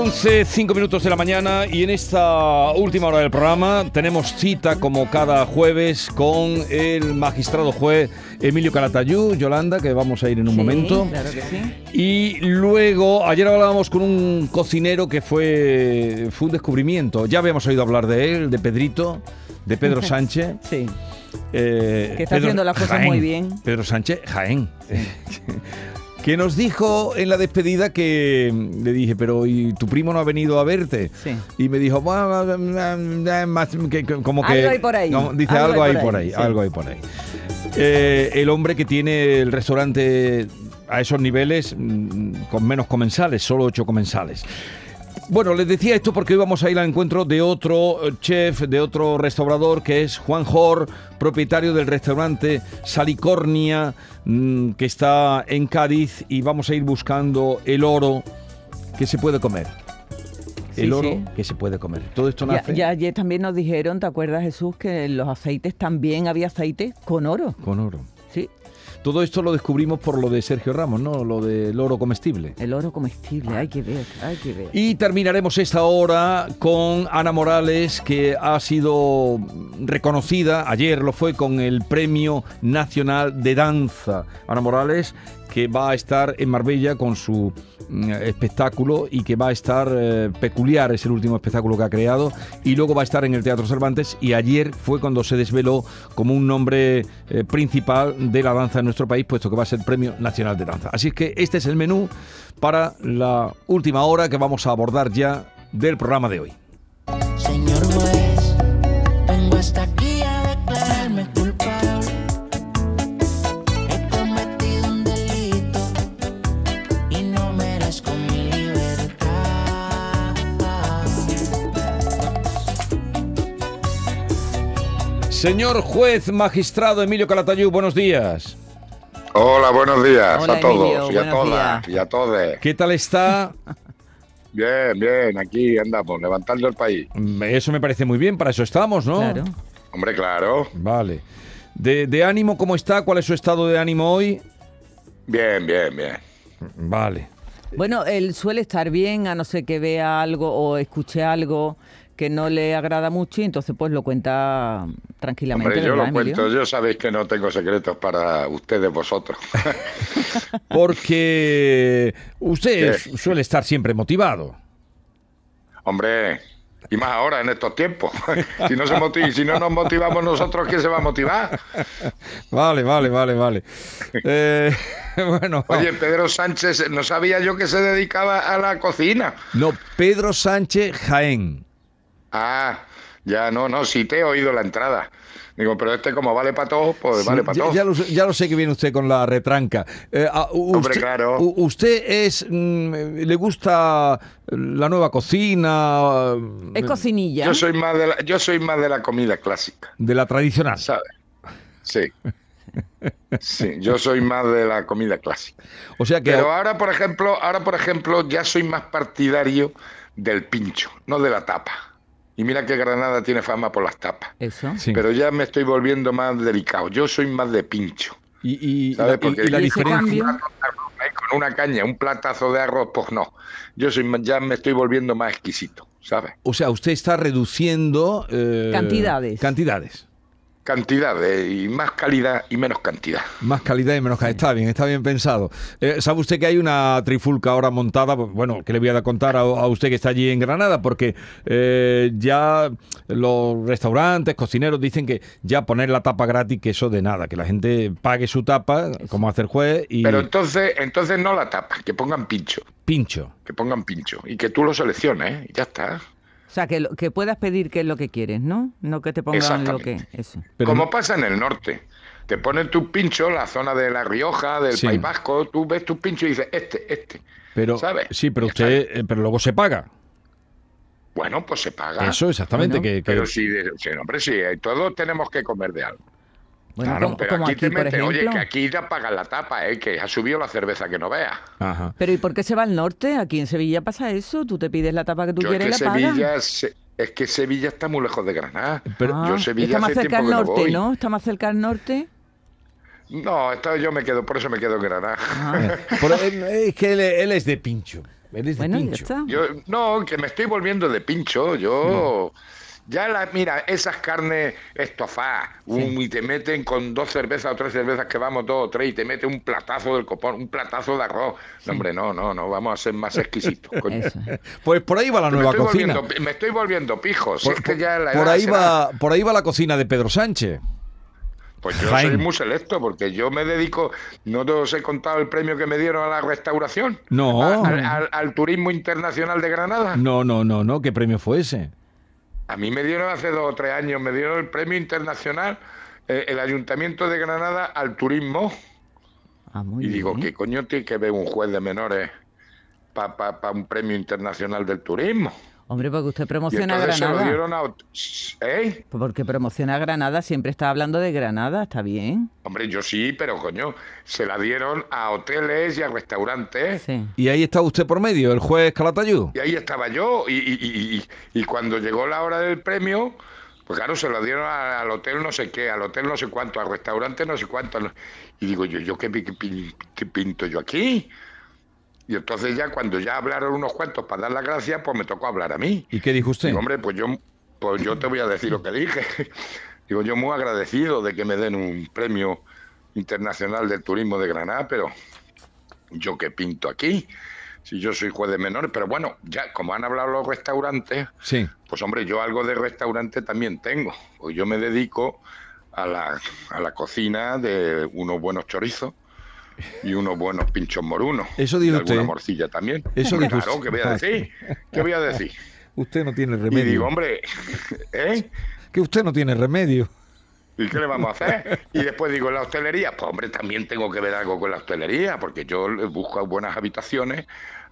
Hace cinco minutos de la mañana y en esta última hora del programa tenemos cita como cada jueves con el magistrado juez Emilio Calatayú, Yolanda, que vamos a ir en un momento. Claro que sí. Y luego, ayer hablábamos con un cocinero que fue, fue un descubrimiento. Ya habíamos oído hablar de él, de Pedrito, de Pedro Sánchez. Sí. Eh, Que está haciendo las cosas Jaén. muy bien. Pedro Sánchez, Jaén. que nos dijo en la despedida que le dije, pero ¿y tu primo no ha venido a verte? Sí. Y me dijo, "Bueno, más que- que- como que... Algo hay por ahí. dice, algo, hay por ahí, sí. algo hay por ahí. Eh, el hombre que tiene el restaurante a esos niveles mm, con menos comensales, solo ocho comensales. Bueno, les decía esto porque hoy vamos a ir al encuentro de otro chef, de otro restaurador, que es Juan Jor, propietario del restaurante Salicornia, mm, que está en Cádiz, y vamos a ir buscando el oro que se puede comer. El Sí, oro sí. que se puede comer. Todo esto nace ya ayer también nos dijeron, ¿te acuerdas Jesús? Que en los aceites también había aceite con oro. con oro. Todo esto lo descubrimos por lo de Sergio Ramos, ¿no? Lo del oro comestible. el oro comestible, hay que ver, hay que ver. Y terminaremos esta hora con Ana Morales, que ha sido reconocida, ayer lo fue, con el Premio Nacional de Danza. Ana Morales, que va a estar en Marbella con su mm, espectáculo y que va a estar eh, peculiar, es el último espectáculo que ha creado, y luego va a estar en el Teatro Cervantes y ayer fue cuando se desveló como un nombre eh, principal de la danza en nuestro país, puesto que va a ser Premio Nacional de Danza. Así es que este es el menú para la última hora que vamos a abordar ya del programa de hoy. Señor juez magistrado Emilio Calatayud, buenos días. Hola, buenos días Hola, a todos Emilio, y a todas días. y a todos. ¿Qué tal está? Bien, bien, aquí andamos, levantando el país. Eso me parece muy bien, para eso estamos, ¿no? Claro. Hombre, claro. Vale. De, de ánimo cómo está? ¿Cuál es su estado de ánimo hoy? Bien, bien, bien. Vale. Bueno, él suele estar bien, a no ser que vea algo o escuche algo que no le agrada mucho y entonces pues lo cuenta tranquilamente. Hombre, yo ¿verdad, lo Emilio? cuento, yo sabéis que no tengo secretos para ustedes vosotros. Porque usted ¿Qué? suele estar siempre motivado. Hombre, y más ahora en estos tiempos. si no se motiv- si no nos motivamos nosotros, ¿quién se va a motivar? Vale, vale, vale, vale. Eh, bueno. Oye, Pedro Sánchez, no sabía yo que se dedicaba a la cocina. No, Pedro Sánchez Jaén. Ah, ya no, no, sí te he oído la entrada. Digo, pero este como vale para todos, pues Sí, vale para ya, todos. ya lo, sé- ya lo sé que viene usted con la retranca. Eh, ah, u- Hombre, usted, claro. ¿Usted es. mm, ¿Le gusta la nueva cocina? Es cocinilla. Yo soy más de la, yo soy más de la comida clásica, De la tradicional. ¿sabes? Sí. Sí, yo soy más de la comida clásica. O sea que. Pero ahora, por ejemplo, ahora por ejemplo, ya soy más partidario del pincho, no de la tapa. Y mira que Granada tiene fama por las tapas. Eso. Sí. Pero ya me estoy volviendo más delicado. Yo soy más de pincho. Y, y- ¿Sabes? la- y- Porque y la ¿Y ese diferencia. Con una caña, un platazo de arroz, pues no. Yo soy más- ya me estoy volviendo más exquisito, ¿sabes? O sea, usted está reduciendo. eh, Cantidades. Cantidades. Cantidad de- y más calidad y menos cantidad. Más calidad y menos calidad. Está bien, está bien pensado. Eh, ¿Sabe usted que hay una trifulca ahora montada? Pues, Bueno, que le voy a contar a, a usted que está allí en Granada, porque eh, ya los restaurantes, cocineros dicen que ya poner la tapa gratis, que eso de nada, que la gente pague su tapa, como hace el juez, y Pero entonces, entonces no la tapas, que pongan pincho, pincho. que pongan pincho y que tú lo selecciones ¿eh? y ya está. Sea, que, lo- que puedas pedir qué es lo que quieres, ¿no? No que te pongan lo que... Eso. Pero Como no- pasa en el norte. Te ponen tu pincho, la zona de La Rioja, del Sí. País Vasco, tú ves tu pincho y dices, este, este. Pero, ¿Sabes? sí, pero usted, eh, pero luego se paga. Bueno, pues se paga. Eso exactamente, Bueno, que, que- Pero sí, de- sí, hombre, sí, todos tenemos que comer de algo. Bueno, Claro. como, Pero como aquí, aquí, te por meten, oye, ejemplo. que aquí ya pagan la tapa, ¿eh? que ha subido la cerveza que no veas. Ajá. Pero ¿y por qué se va al norte? Aquí en Sevilla pasa eso. Tú te pides la tapa que tú Yo es quieres que y la pagas. Sevilla, se- es que Sevilla está muy lejos de Granada. Pero- Ah, yo Sevilla está más hace cerca al que no norte, voy. ¿no? Está más cerca al norte. No, esto yo me quedo, por eso me quedo en Granada. Ah, Pero él- es que él, él es de pincho. Él es de bueno, ya pincho. está. Yo, no, que me estoy volviendo de pincho. Yo. Ya la, mira, esas carnes estofadas, un- y te meten con dos cervezas o tres cervezas que vamos dos o tres y te mete un platazo del copón, un platazo de arroz. No, hombre, no, no, no, vamos a ser más exquisitos. coño. Pues por ahí va la me, nueva estoy cocina. me estoy volviendo pijo. si Por, es que ya la por ahí será- va, por ahí va la cocina de Pedro Sánchez. Pues yo soy muy selecto porque yo me dedico, no os he contado el premio que me dieron a la restauración. No. A- Al, al- al turismo internacional de Granada. No, no, no, no. ¿Qué premio fue ese? A mí me dieron hace dos o tres años, me dieron el premio internacional, eh, el Ayuntamiento de Granada al turismo. Ah, muy y digo. ¿qué coño tiene que ver un juez de menores para un premio internacional del turismo? Hombre, porque usted Y promociona entonces se lo Granada. dieron a... ¿Eh? Porque promociona Granada, siempre está hablando de Granada, está bien. Hombre, yo sí, pero coño, se la dieron a hoteles y a restaurantes. Sí. Y ahí está usted por medio, el juez Calatayud. Y ahí estaba yo. Y, y- y- y- y cuando llegó la hora del premio, pues claro, se lo dieron a- al hotel no sé qué, al hotel no sé cuánto, al restaurante no sé cuánto. no- Y digo yo, ¿yo qué, qué pin- qué pinto yo aquí? Y entonces ya cuando ya hablaron unos cuantos para dar las gracias, pues me tocó hablar a mí. ¿Y qué dijo usted? Digo, hombre, pues yo, pues yo te voy a decir lo que dije. Digo, yo muy agradecido de que me den un premio internacional del turismo de Granada, pero yo qué pinto aquí, si yo soy juez de menores, pero bueno, ya como han hablado los restaurantes, Sí. pues hombre, yo algo de restaurante también tengo, pues yo me dedico a la, a la cocina de unos buenos chorizos y unos buenos pinchos morunos. Eso dijo y alguna usted. morcilla también. Eso claro, usted. ¿qué voy a decir? ¿Qué voy a decir? Usted no tiene Y remedio. digo, hombre, ¿eh? Que usted no tiene remedio. ¿Y qué le vamos a hacer? Y después digo, la hostelería, pues hombre, también tengo que ver algo con la hostelería, porque yo busco buenas habitaciones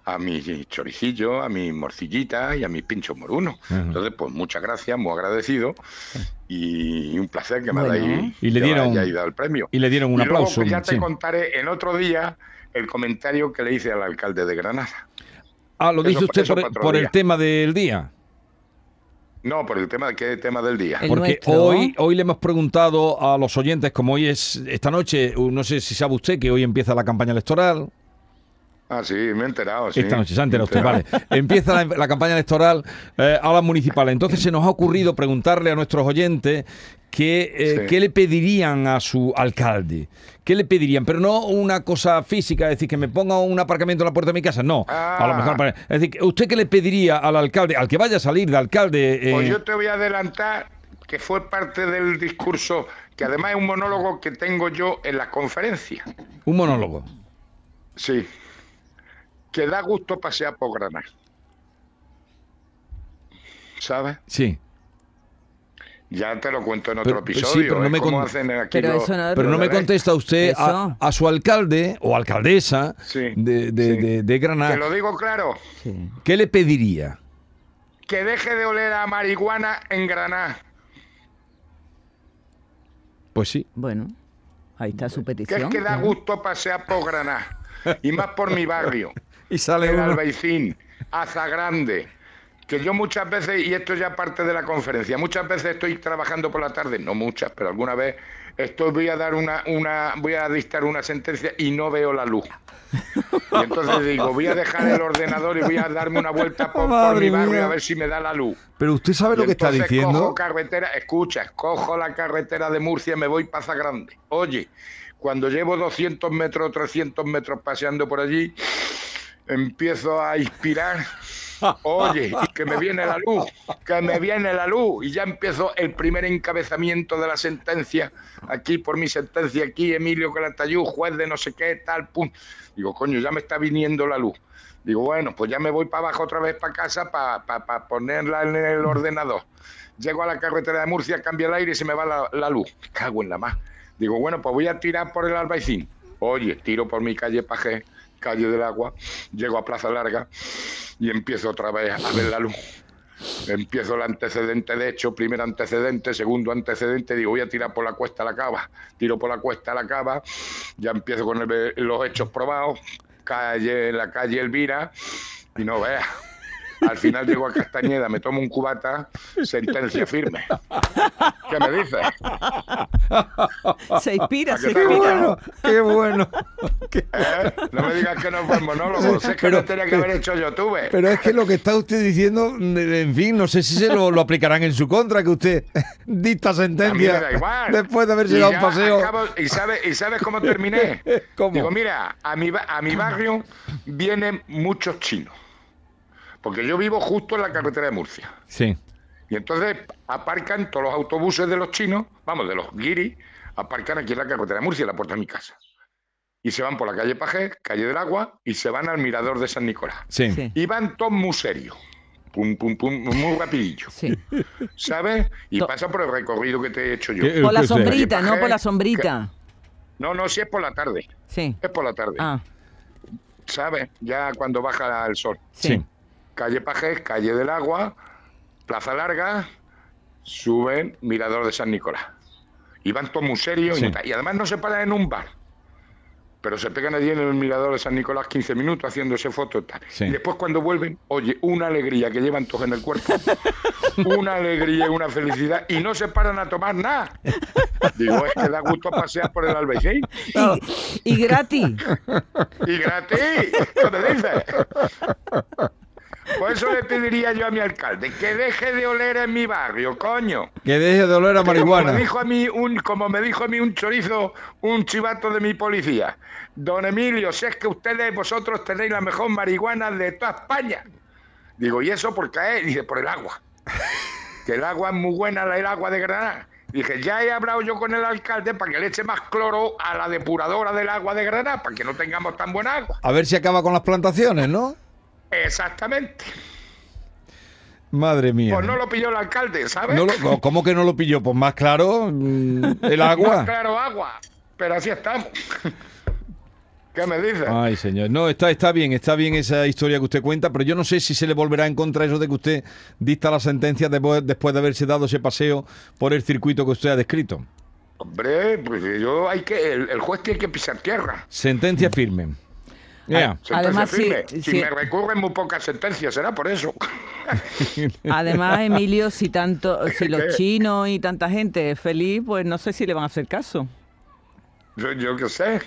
a mis choricillos, a mis morcillitas y a mis pinchos morunos. Entonces, pues muchas gracias, muy agradecido y un placer que me Bueno. hayáis, Y le dieron- hayáis dado el premio. Y le dieron un y luego, aplauso. pues, ya te sí. contaré en otro día el comentario que le hice al alcalde de Granada. Ah, lo dice usted por, el tema del día. No, por el tema, ¿qué tema del día? El Porque nuestro. hoy, hoy le hemos preguntado a los oyentes, como hoy es esta noche, no sé si sabe usted que hoy empieza la campaña electoral. Ah, sí, me he enterado. sí. Esta noche, se ha enterado usted, vale. Empieza la, la campaña electoral eh, a las municipales. Entonces se nos ha ocurrido preguntarle a nuestros oyentes que, eh, Sí. qué le pedirían a su alcalde. ¿Qué le pedirían? Pero no una cosa física, es decir, que me ponga un aparcamiento en la puerta de mi casa. No. A lo Ah. mejor. para- Es decir, ¿usted qué le pediría al alcalde, al que vaya a salir de alcalde? eh, Pues yo te voy a adelantar que fue parte del discurso, que además es un monólogo que tengo yo en las conferencias. Un monólogo. Sí. Que da gusto pasear por Granada. ¿Sabes? Sí. Ya te lo cuento en Pero- otro pero sí, episodio. pero no es me como con- hacen aquí Pero los- eso no- Pero no me los de- contesta usted a, su alcalde o alcaldesa Sí, de, de- sí. de- de Te Granada. lo digo claro. Sí. ¿Qué le pediría? Que deje de oler a marihuana en Granada. Pues sí. Bueno, ahí está su Que petición. es que da gusto pasear por Granada. Y más por mi barrio. Y sale el. Albaicín, Azagrande, que yo muchas veces, y esto ya parte de la conferencia, muchas veces estoy trabajando por la tarde, no muchas, pero alguna vez estoy, voy a dar una, una, voy a dictar una sentencia y no veo la luz. Y entonces digo, voy a dejar el ordenador y voy a darme una vuelta por, por mi barrio a ver si me da la luz. Pero usted sabe lo Y que está diciendo. Cojo carretera, escucha, cojo la carretera de Murcia, me voy para Grande. Oye, cuando llevo 200 metros, 300 metros paseando por allí, empiezo a inspirar Oye, y que me viene la luz, que me viene la luz. Y ya empiezo el primer encabezamiento de la sentencia. Aquí, por mi sentencia, aquí, Emilio Calatayud, juez de no sé qué, tal, pum. Digo, coño, ya me está viniendo la luz. Digo, bueno, pues ya me voy para abajo otra vez para casa para ponerla en el ordenador. Llego a la carretera de Murcia, cambia el aire y se me va la, la luz. Cago en la más. Digo, bueno, pues voy a tirar por el Albaicín. Oye, tiro por mi calle Pajé, calle del agua, llego a Plaza Larga y empiezo otra vez a ver la luz. Empiezo el antecedente de hecho, primer antecedente, segundo antecedente, digo, voy a tirar por la cuesta a la cava. Tiro por la cuesta a la cava, ya empiezo con los hechos probados, calle, la calle Elvira, y no veas. Al final llego a Castañeda, me tomo un cubata, sentencia firme. ¿Qué me dices? Se inspira, ¿A se inspira. Qué bueno. Qué- ¿Eh? No me digas que no fue monólogo, sé que Pero- no tenía que haber hecho yo, tuve. Pero es que lo que está usted diciendo, en fin, no sé si se lo, lo aplicarán en su contra, que usted dicta sentencia después de haberse dado un paseo. acabo- ¿y, sabes, ¿Y sabes cómo terminé? ¿Cómo? Digo, mira, a mi, ba- a mi barrio vienen muchos chinos. Porque yo vivo justo en la carretera de Murcia. Sí. Y entonces aparcan todos los autobuses de los chinos, vamos, de los guiris, aparcan aquí en la carretera de Murcia, en la puerta de mi casa. Y se van por la calle Pajé, calle del Agua, y se van al mirador de San Nicolás. Sí. Sí, Y van todos muy serios. Pum, pum, pum, muy rapidillo. sí. ¿Sabes? Y To- pasa por el recorrido que te he hecho yo. Por la sombrita, no por la sombrita. No, no, si es por la tarde. Sí. Es por la tarde. Ah, ¿Sabes? Ya cuando baja el sol. sí. Sí. Calle Pajés, calle del Agua, Plaza Larga, suben Mirador de San Nicolás. Y van todos muy serios y Sí. tal. y además no se paran en un bar. Pero se pegan allí en el Mirador de San Nicolás 15 minutos haciéndose fotos y tal. Sí. Y después cuando vuelven, oye, una alegría que llevan todos en el cuerpo. una alegría y una felicidad. Y no se paran a tomar nada. Digo, es que da gusto pasear por el Albaicín. Y, y gratis. Y gratis, ¿qué me dices? Por eso le pediría yo a mi alcalde que deje de oler en mi barrio, coño. Que deje de oler a Que Como marihuana. me dijo a mí un, como me dijo a mí un chorizo, un chivato de mi policía. Don Emilio, si es que ustedes vosotros tenéis la mejor marihuana de toda España. Digo, ¿y eso por qué? Dice, por el agua. Que el agua es muy buena, la- el agua de Granada. Dije, ya he hablado yo con el alcalde para que le eche más cloro a la depuradora del agua de Granada, para que no tengamos tan buena agua. A ver si acaba con las plantaciones, ¿no? Exactamente. Madre mía. Pues no lo pilló el alcalde, ¿sabes? No lo- ¿Cómo que no lo pilló? Pues más claro, mm, el Más agua. claro, agua. Pero así estamos. ¿Qué me dices? Ay, señor. No, está, está bien, está bien esa historia que usted cuenta, pero yo no sé si se le volverá en contra eso de que usted dicta la sentencia después, después de haberse dado ese paseo por el circuito que usted ha descrito. Hombre, pues yo hay que. El, el juez tiene que pisar tierra. Sentencia firme. Sentencia Además. Si me recurren muy pocas sentencias, será por eso. Además, Emilio, si tanto, si los chinos y tanta gente es feliz, pues no sé si le van a hacer caso. Yo, yo qué sé.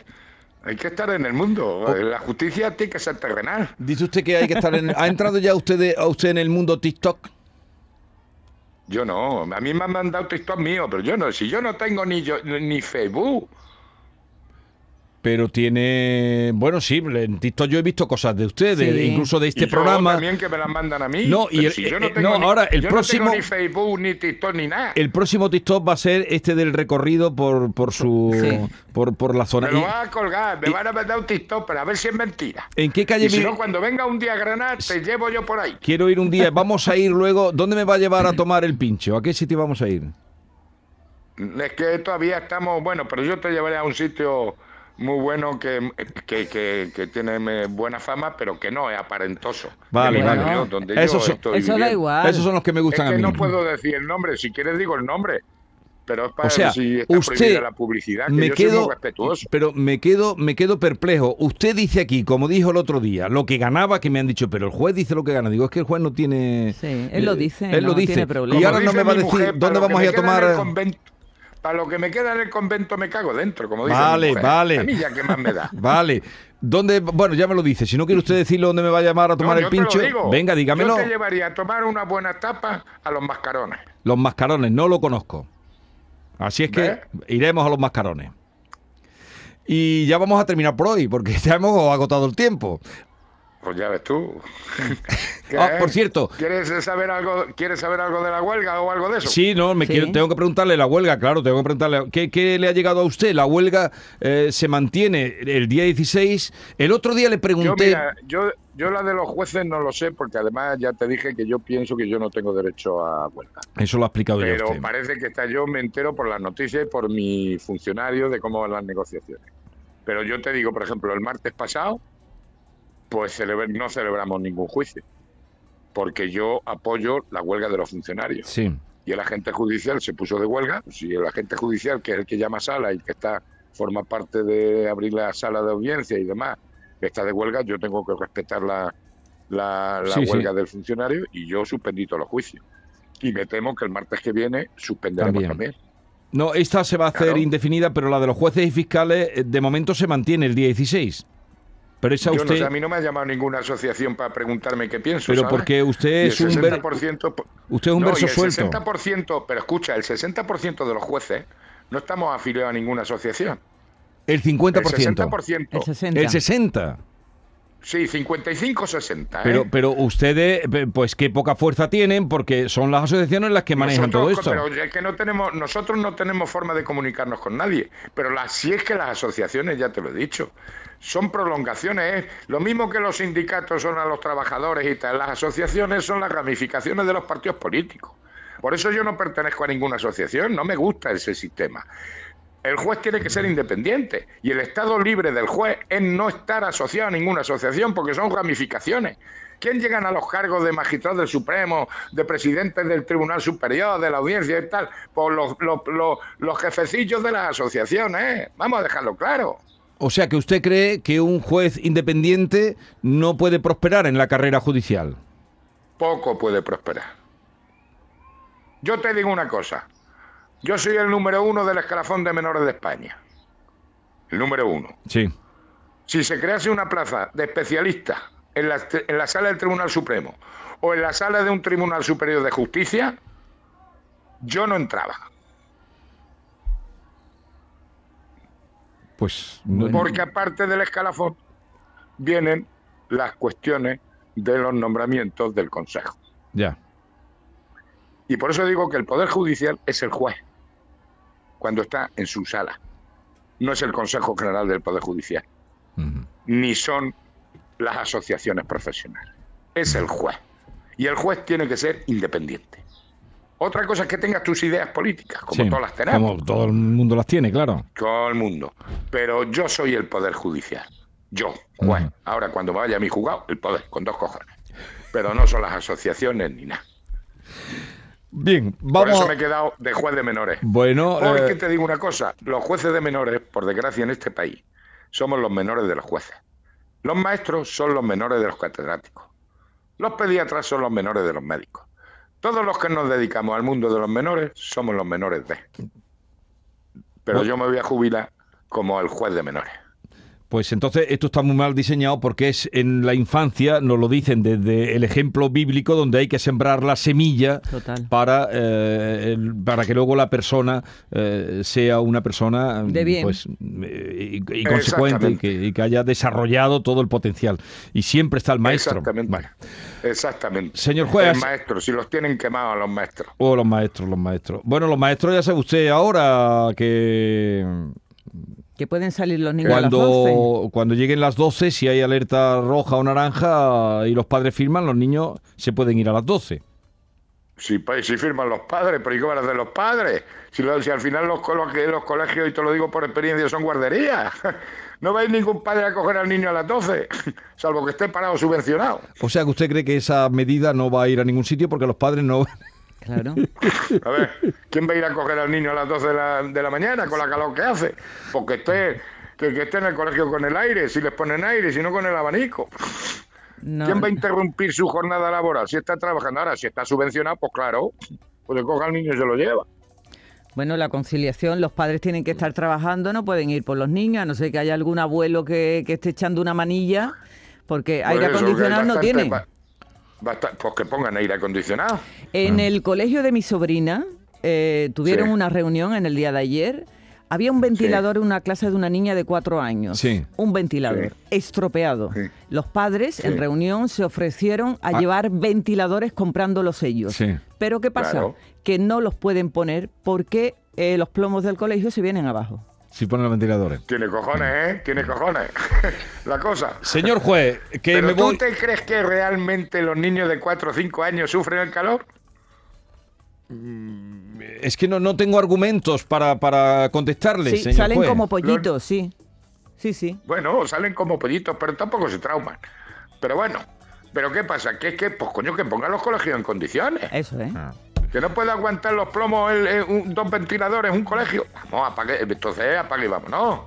Hay que estar en el mundo. La justicia tiene que ser terrenal. Dice usted que hay que estar en... ¿Ha entrado ya usted, de- a usted en el mundo TikTok? Yo no. A mí me han mandado TikTok mío, pero yo no. Si yo no tengo ni yo ni Facebook. Pero tiene... Bueno, sí, en TikTok yo he visto cosas de usted, de- Sí. incluso de Y este yo programa. también que me las mandan a mí. No, y el- si yo eh, no eh, tengo no, ni- ahora, el yo próximo- No tengo ni Facebook, ni TikTok, ni nada. El próximo TikTok va a ser este del recorrido por, por su... Sí. Por, por la zona. Me lo Y- van a colgar, me y- van a mandar un TikTok, pero a ver si es mentira. ¿En qué calle Y si no, cuando venga un día a Granada, te llevo yo por ahí. Quiero ir un día, vamos a ir luego. ¿Dónde me va a llevar a tomar el pincho? ¿A qué sitio vamos a ir? Es que todavía estamos, bueno, pero yo te llevaré a un sitio muy bueno que, que, que- que tiene eh, buena fama, pero que no es aparentoso. Vale, vale. barrio, donde Esos yo son- estoy Eso da igual. Esos son los que me Es gustan a mí. no puedo decir el nombre, si quieres digo el nombre, pero es para O sea, si está usted prohibida la publicidad, que me yo soy quedo, muy respetuoso. pero me quedo, me quedo perplejo. Usted dice aquí, como dijo el otro día, lo que ganaba, que me han dicho, pero el juez dice lo que gana. Digo, es que el juez no tiene. Sí, él lo dice, Él lo no dice. tiene problema. Y ahora no dice me va a decir mujer, dónde lo vamos a ir a queda en el tomar. Para lo que me queda en el convento me cago dentro, como dice Vale, mi mujer. vale. A mí ya que más me da. Vale. ¿Dónde? Bueno, ya me lo dice. Si no quiere usted decirlo dónde me va a llamar a tomar No, el yo te lo pincho, digo. venga, dígamelo. Yo te llevaría a tomar una buena tapa a los mascarones. Los mascarones, no lo conozco. Así es que ¿Ves? iremos a los mascarones. Y ya vamos a terminar por hoy, porque ya hemos agotado el tiempo. Pues ya ves tú. Ah, por cierto. ¿Quieres saber algo, ¿Quieres saber algo de la huelga o algo de eso? Sí, no, me Sí. quiero- tengo que preguntarle la huelga, claro, tengo que preguntarle. ¿Qué, qué le ha llegado a usted? La huelga eh, se mantiene el día 16. El otro día le Yo, pregunté. mira, yo, yo la de los jueces no lo sé, porque además ya te dije que yo pienso que yo no tengo derecho a huelga. Eso lo ha explicado ya Pero usted. parece que está, yo me entero por las noticias y por mi funcionario de cómo van las negociaciones. Pero yo te digo, por ejemplo, el martes pasado, pues celebra- no celebramos ningún juicio, porque yo apoyo la huelga de los funcionarios. Sí. Y el agente judicial se puso de huelga, si el agente judicial, que es el que llama sala y que está forma parte de abrir la sala de audiencia y demás, que está de huelga, yo tengo que respetar la, la, la Sí, sí. huelga del funcionario y yo suspendí todos los juicios. Y me temo que el martes que viene suspenderemos También. también. No, esta se va a hacer Claro. indefinida, pero la de los jueces y fiscales eh, de momento se mantiene el día 16. Pero esa Yo usted. no a mí no me ha llamado ninguna asociación para preguntarme qué pienso. pero ¿sabes? porque usted el es un ver- 60%, po- usted es un no, verso y el suelto. 60%, pero escucha, el 60% de los jueces no estamos afiliados a ninguna asociación. El El 50%. 60%. El 60. El 60. Sí, 55-60. ¿eh? Pero, pero ustedes, pues qué poca fuerza tienen, porque son las asociaciones las que manejan todo esto. Pero es que no tenemos, nosotros no tenemos forma de comunicarnos con nadie. Pero las, si es que las asociaciones, ya te lo he dicho, son prolongaciones. ¿eh? Lo mismo que los sindicatos son a los trabajadores y tal, las asociaciones son las ramificaciones de los partidos políticos. Por eso yo no pertenezco a ninguna asociación, no me gusta ese sistema. El juez tiene que ser independiente y el estado libre del juez es no estar asociado a ninguna asociación porque son ramificaciones. ¿Quién llegan a los cargos de magistrado del Supremo, de presidentes del Tribunal Superior, de la Audiencia y tal? Por los, los, los, los jefecillos de las asociaciones, ¿eh? Vamos a dejarlo claro. O sea que usted cree que un juez independiente no puede prosperar en la carrera judicial. Poco puede prosperar. Yo te digo una cosa. Yo soy el número uno del escalafón de menores de España. El número uno. Sí. si se crease una plaza de especialista en la, en la sala del Tribunal Supremo o en la sala de un Tribunal Superior de Justicia, yo no entraba. Pues no- Porque aparte del escalafón vienen las cuestiones de los nombramientos del Consejo. ya. Y por eso digo que el Poder Judicial es el juez cuando está en su sala. No es el Consejo General del Poder Judicial. Ni son las asociaciones profesionales. Es el juez. Y el juez tiene que ser independiente. Otra cosa es que tengas tus ideas políticas, como Sí, todas las tenemos, Como todo el mundo las tiene, claro. todo el mundo. Pero yo soy el poder judicial. Yo, juez. Ahora, cuando vaya a mi juzgado, el poder, con dos cojones. Pero no son las asociaciones ni nada. Bien, Por vamos. eso a- me he quedado de juez de menores. Bueno, Porque eh, te digo una cosa, los jueces de menores, por desgracia en este país, somos los menores de los jueces. Los maestros son los menores de los catedráticos. Los pediatras son los menores de los médicos. Todos los que nos dedicamos al mundo de los menores somos los menores de. Pero yo me voy a jubilar como el juez de menores. Pues entonces esto está muy mal diseñado porque es en la infancia, nos lo dicen desde el ejemplo bíblico, donde hay que sembrar la semilla Total. para, eh, el- para que luego la persona eh, sea una persona De bien. pues, eh, y, y consecuente y que, y que haya desarrollado todo el potencial. Y siempre está el maestro. Exactamente. Bueno, Exactamente. Señor juez. El maestro, si los tienen quemados a los maestros. o los maestros, los maestros. Bueno, los maestros ya sabe usted ahora que Que pueden salir los niños a las 12. Cuando, cuando lleguen las 12, si hay alerta roja o naranja y los padres firman, los niños se pueden ir a las 12. Si, si firman los padres, pero ¿y qué van a hacer los padres? Si, lo- si al final los, los colegios, y te lo digo por experiencia, son guarderías. No va a ir ningún padre a coger al niño a las 12, salvo que esté parado subvencionado. O sea que usted cree que esa medida no va a ir a ningún sitio porque los padres no... Claro. A ver, ¿quién va a ir a coger al niño a las 12 de la, de la mañana con la calor que hace? Porque esté, que, que esté en el colegio con el aire, si les ponen aire, si no con el abanico. No, ¿Quién va a interrumpir su jornada laboral si está trabajando? Ahora, si está subvencionado, pues claro, pues le coge al niño y se lo lleva. Bueno, la conciliación, los padres tienen que estar trabajando, no pueden ir por los niños, a no ser que haya algún abuelo que, que esté echando una manilla, porque Por aire eso, acondicionado no ba- basta- pues que pongan aire acondicionado. En el colegio de mi sobrina eh, tuvieron Sí. una reunión en el día de ayer. Había un ventilador en una clase de una niña de cuatro años. Sí. Un ventilador Sí. estropeado. Los padres en reunión se ofrecieron a Ah. llevar ventiladores comprándolos ellos. Sí. Pero ¿qué pasa? Claro. Que no los pueden poner porque eh, los plomos del colegio se vienen abajo. Si ponen los ventiladores. Tiene cojones, ¿eh? Tiene cojones. La cosa. Señor juez, que ¿Pero me tú voy... te crees que realmente los niños de 4 o 5 años sufren el calor? Es que no, no tengo argumentos para, para contestarle, Sí, señor salen juez. como pollitos, sí. Sí, sí. Bueno, salen como pollitos, pero tampoco se trauman. Pero bueno, ¿pero qué pasa? Que es que, pues coño, que pongan los colegios en condiciones. Eso, ¿eh? Ah. Que no puede aguantar los plomos el- el- un- dos ventiladores un colegio. Vamos, apague, entonces apague y vámonos.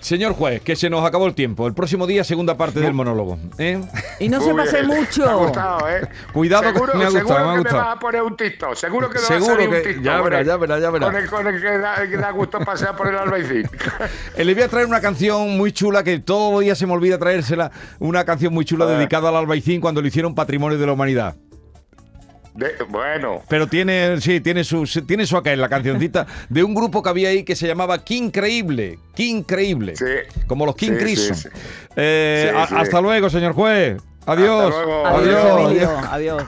Señor juez, que se nos acabó el tiempo. El próximo día, segunda parte del monólogo. ¿eh? Y no Muy se pase bien. mucho. Me ha gustado, ¿eh? Cuidado que seguro, me ha gustado, seguro me ha que gustado. me vas a poner un TikTok. Seguro que me Seguro va a salir que- un TikTok. ya con verá, el- ya verá, ya verá. Con el, con el que, da, que da gusto pasear por el albaicín. Eh, Le voy a traer una canción muy chula que todo días se me olvida traérsela. Una canción muy chula dedicada al albaicín cuando le hicieron patrimonio de la humanidad. De- bueno, Pero tiene, sí, tiene su, tiene su aquel, la cancioncita de un grupo que había ahí que se llamaba Qué Increíble. Qué Increíble. Sí. Como los King Sí, Crimson. sí, sí. Eh, Sí. Hasta luego, señor juez. Adiós. luego. Adiós, Adiós. Adiós.